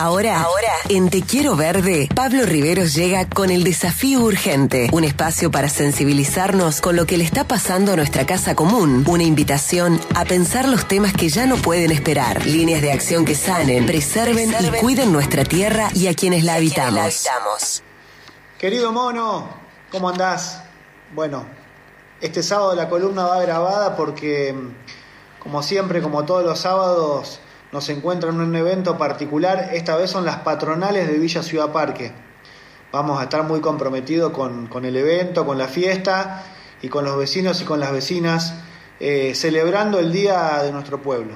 Ahora, ahora, en Te Quiero Verde, Pablo Riveros llega con el desafío urgente, un espacio para sensibilizarnos con lo que le está pasando a nuestra casa común, una invitación a pensar los temas que ya no pueden esperar, líneas de acción que sanen, preserven, y cuiden nuestra tierra y a quienes la habitamos. Querido mono, ¿cómo andás? Bueno, este sábado la columna va grabada porque, como siempre, como todos los sábados, nos encuentran en un evento particular, esta vez son las patronales de Villa Ciudad Parque. Vamos a estar muy comprometidos con, el evento, con la fiesta y con los vecinos y con las vecinas, eh, celebrando el día de nuestro pueblo.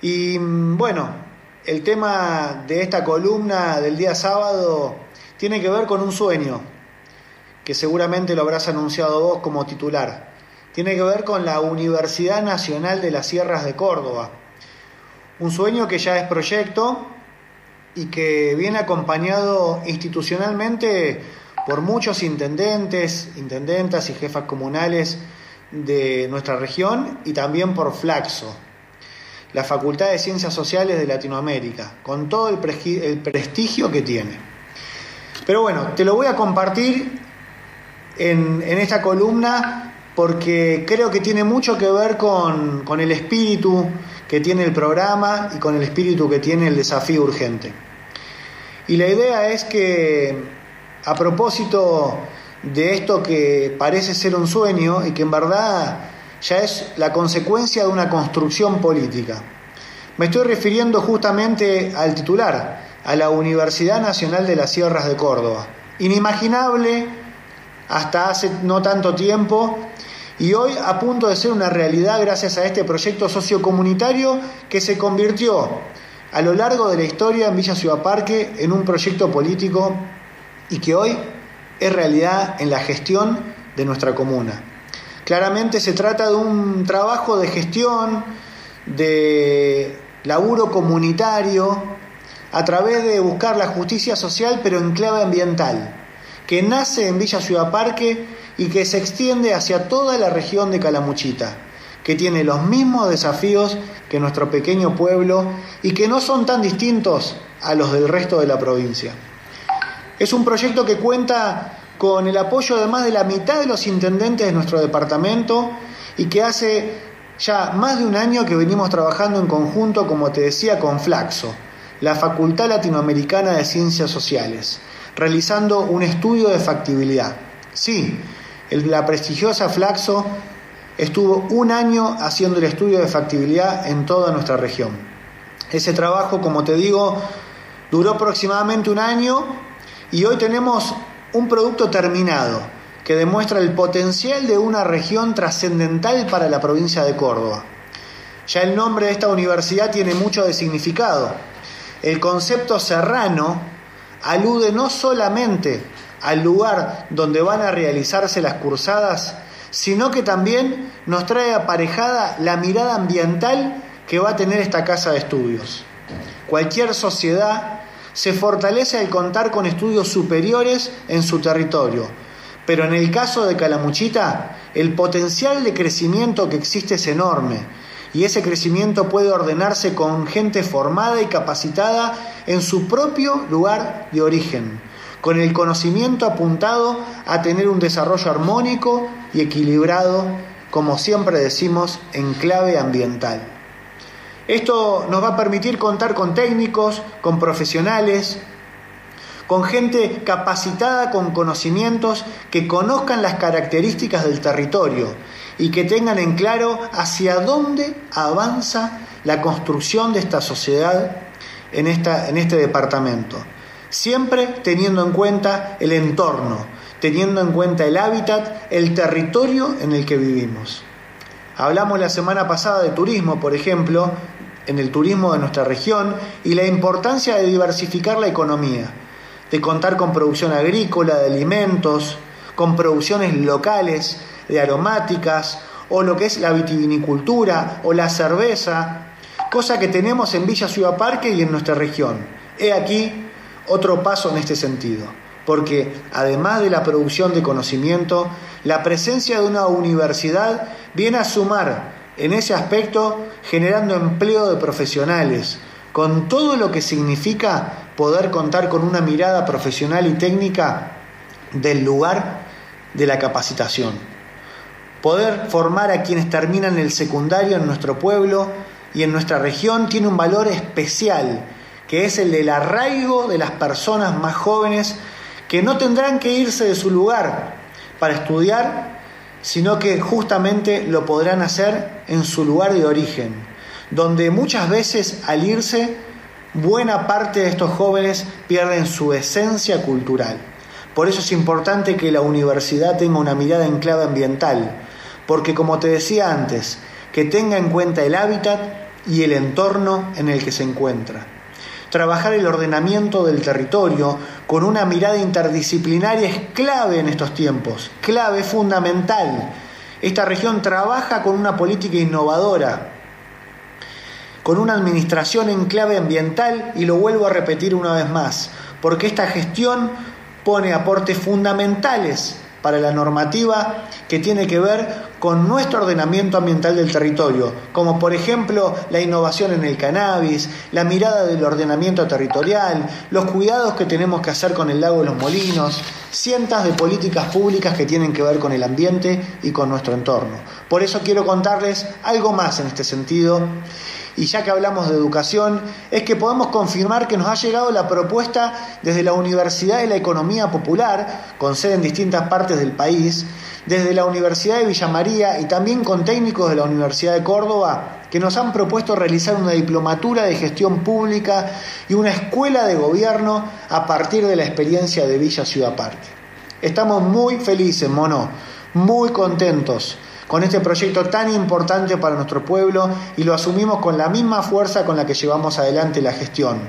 Y mm, bueno, el tema de esta columna del día sábado tiene que ver con un sueño, que seguramente lo habrás anunciado vos como titular. Tiene que ver con la Universidad Nacional de las Sierras de Córdoba un sueño que ya es proyecto y que viene acompañado institucionalmente por muchos intendentes, intendentas y jefas comunales de nuestra región y también por Flaxo, la Facultad de Ciencias Sociales de Latinoamérica, con todo el, prestigio que tiene. Pero bueno, te lo voy a compartir en, esta columna porque creo que tiene mucho que ver con, con el espíritu que tiene el programa y con el espíritu que tiene el desafío urgente. Y la idea es que a propósito de esto que parece ser un sueño y que en verdad ya es la consecuencia de una construcción política, me estoy refiriendo justamente al titular, a la Universidad Nacional de las Sierras de Córdoba. Inimaginable hasta hace no tanto tiempo y hoy a punto de ser una realidad gracias a este proyecto sociocomunitario que se convirtió a lo largo de la historia en Villa Ciudad Parque en un proyecto político y que hoy es realidad en la gestión de nuestra comuna. Claramente se trata de un trabajo de gestión, de laburo comunitario, a través de buscar la justicia social pero en clave ambiental, que nace en Villa Ciudad Parque y que se extiende hacia toda la región de Calamuchita, que tiene los mismos desafíos que nuestro pequeño pueblo y que no son tan distintos a los del resto de la provincia. Es un proyecto que cuenta con el apoyo de más de la mitad de los intendentes de nuestro departamento y que hace ya más de un año que venimos trabajando en conjunto, como te decía, con Flaxo, la Facultad Latinoamericana de Ciencias Sociales, realizando un estudio de factibilidad. Sí, la prestigiosa Flaxo estuvo un año haciendo el estudio de factibilidad en toda nuestra región. Ese trabajo, como te digo, duró aproximadamente un año y hoy tenemos un producto terminado que demuestra el potencial de una región trascendental para la provincia de Córdoba. Ya el nombre de esta universidad tiene mucho de significado. El concepto serrano alude no solamente al lugar donde van a realizarse las cursadas, sino que también nos trae aparejada la mirada ambiental que va a tener esta casa de estudios. Cualquier sociedad se fortalece al contar con estudios superiores en su territorio, pero en el caso de Calamuchita, el potencial de crecimiento que existe es enorme y ese crecimiento puede ordenarse con gente formada y capacitada en su propio lugar de origen con el conocimiento apuntado a tener un desarrollo armónico y equilibrado, como siempre decimos, en clave ambiental. Esto nos va a permitir contar con técnicos, con profesionales, con gente capacitada con conocimientos que conozcan las características del territorio y que tengan en claro hacia dónde avanza la construcción de esta sociedad en, esta, en este departamento siempre teniendo en cuenta el entorno, teniendo en cuenta el hábitat, el territorio en el que vivimos. Hablamos la semana pasada de turismo, por ejemplo, en el turismo de nuestra región y la importancia de diversificar la economía, de contar con producción agrícola, de alimentos, con producciones locales, de aromáticas, o lo que es la vitivinicultura o la cerveza, cosa que tenemos en Villa Ciudad Parque y en nuestra región. He aquí otro paso en este sentido, porque además de la producción de conocimiento, la presencia de una universidad viene a sumar en ese aspecto generando empleo de profesionales, con todo lo que significa poder contar con una mirada profesional y técnica del lugar de la capacitación. Poder formar a quienes terminan el secundario en nuestro pueblo y en nuestra región tiene un valor especial, que es el del arraigo de las personas más jóvenes que no tendrán que irse de su lugar para estudiar, sino que justamente lo podrán hacer en su lugar de origen, donde muchas veces al irse, buena parte de estos jóvenes pierden su esencia cultural. Por eso es importante que la universidad tenga una mirada en clave ambiental, porque como te decía antes, que tenga en cuenta el hábitat y el entorno en el que se encuentra. Trabajar el ordenamiento del territorio con una mirada interdisciplinaria es clave en estos tiempos, clave fundamental. Esta región trabaja con una política innovadora, con una administración en clave ambiental y lo vuelvo a repetir una vez más, porque esta gestión pone aportes fundamentales para la normativa que tiene que ver con nuestro ordenamiento ambiental del territorio, como por ejemplo la innovación en el cannabis, la mirada del ordenamiento territorial, los cuidados que tenemos que hacer con el lago de los molinos, cientos de políticas públicas que tienen que ver con el ambiente y con nuestro entorno. Por eso quiero contarles algo más en este sentido y ya que hablamos de educación, es que podemos confirmar que nos ha llegado la propuesta desde la Universidad de la Economía Popular, con sede en distintas partes del país, desde la Universidad de Villa María y también con técnicos de la Universidad de Córdoba, que nos han propuesto realizar una diplomatura de gestión pública y una escuela de gobierno a partir de la experiencia de Villa Ciudad Parque. Estamos muy felices, mono, muy contentos con este proyecto tan importante para nuestro pueblo y lo asumimos con la misma fuerza con la que llevamos adelante la gestión,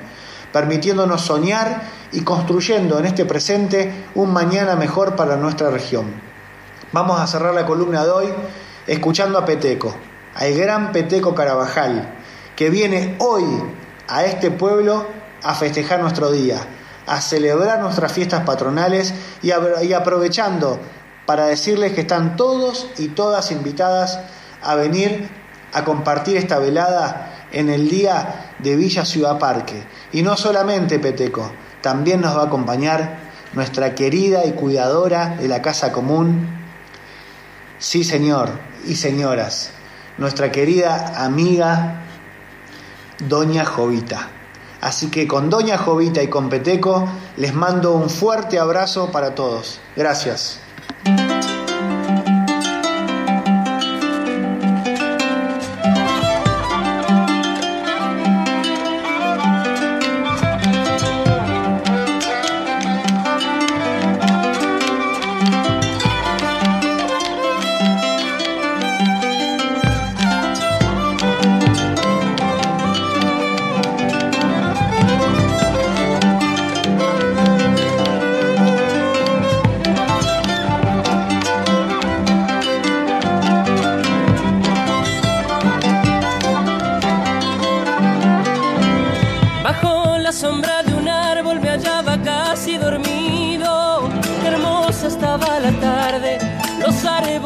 permitiéndonos soñar y construyendo en este presente un mañana mejor para nuestra región. Vamos a cerrar la columna de hoy escuchando a Peteco, al gran Peteco Carabajal, que viene hoy a este pueblo a festejar nuestro día, a celebrar nuestras fiestas patronales y, aprovechando para decirles que están todos y todas invitadas a venir a compartir esta velada en el día de Villa Ciudad Parque. Y no solamente Peteco, también nos va a acompañar nuestra querida y cuidadora de la Casa Común, sí señor y señoras, nuestra querida amiga Doña Jovita. Así que con Doña Jovita y con Peteco les mando un fuerte abrazo para todos. Gracias. Bye.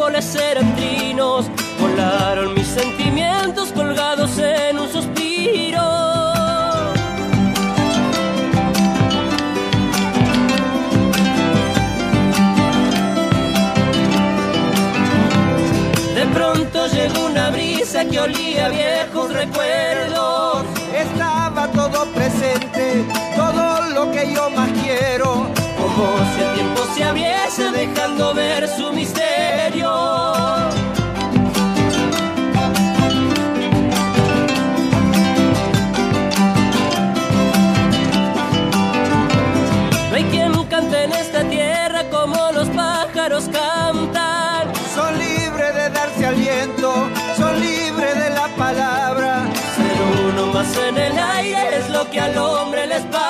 árboles serendrinos volaron mis sentimientos colgados en un suspiro. De pronto llegó una brisa que olía viejos recuerdos. Estaba todo presente, todo lo que yo más quiero si el tiempo se abriese dejando ver su misterio. No hay quien cante en esta tierra como los pájaros cantan. Son libres de darse al viento, son libres de la palabra. Ser uno más en el aire es lo que al hombre les pasa.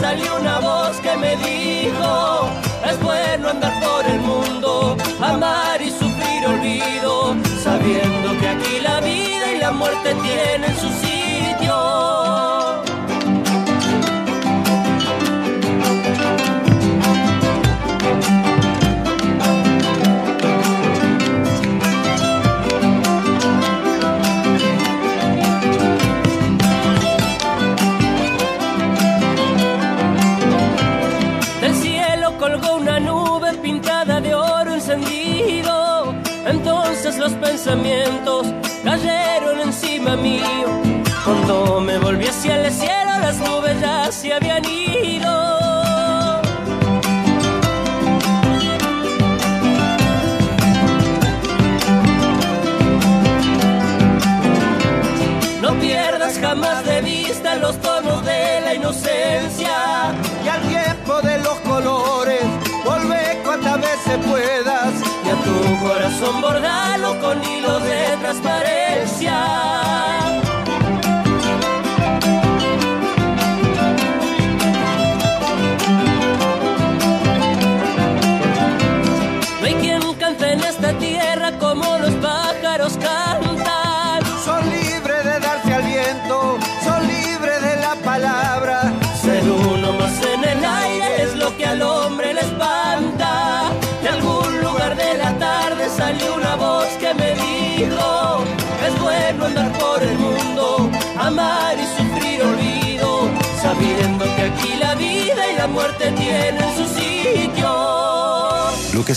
salió una voz que me dijo, es bueno andar por el mundo, amar y sufrir olvido, sabiendo que aquí la vida y la muerte tienen su hijos pensamiento. la muerte tiene su sitio. Lo que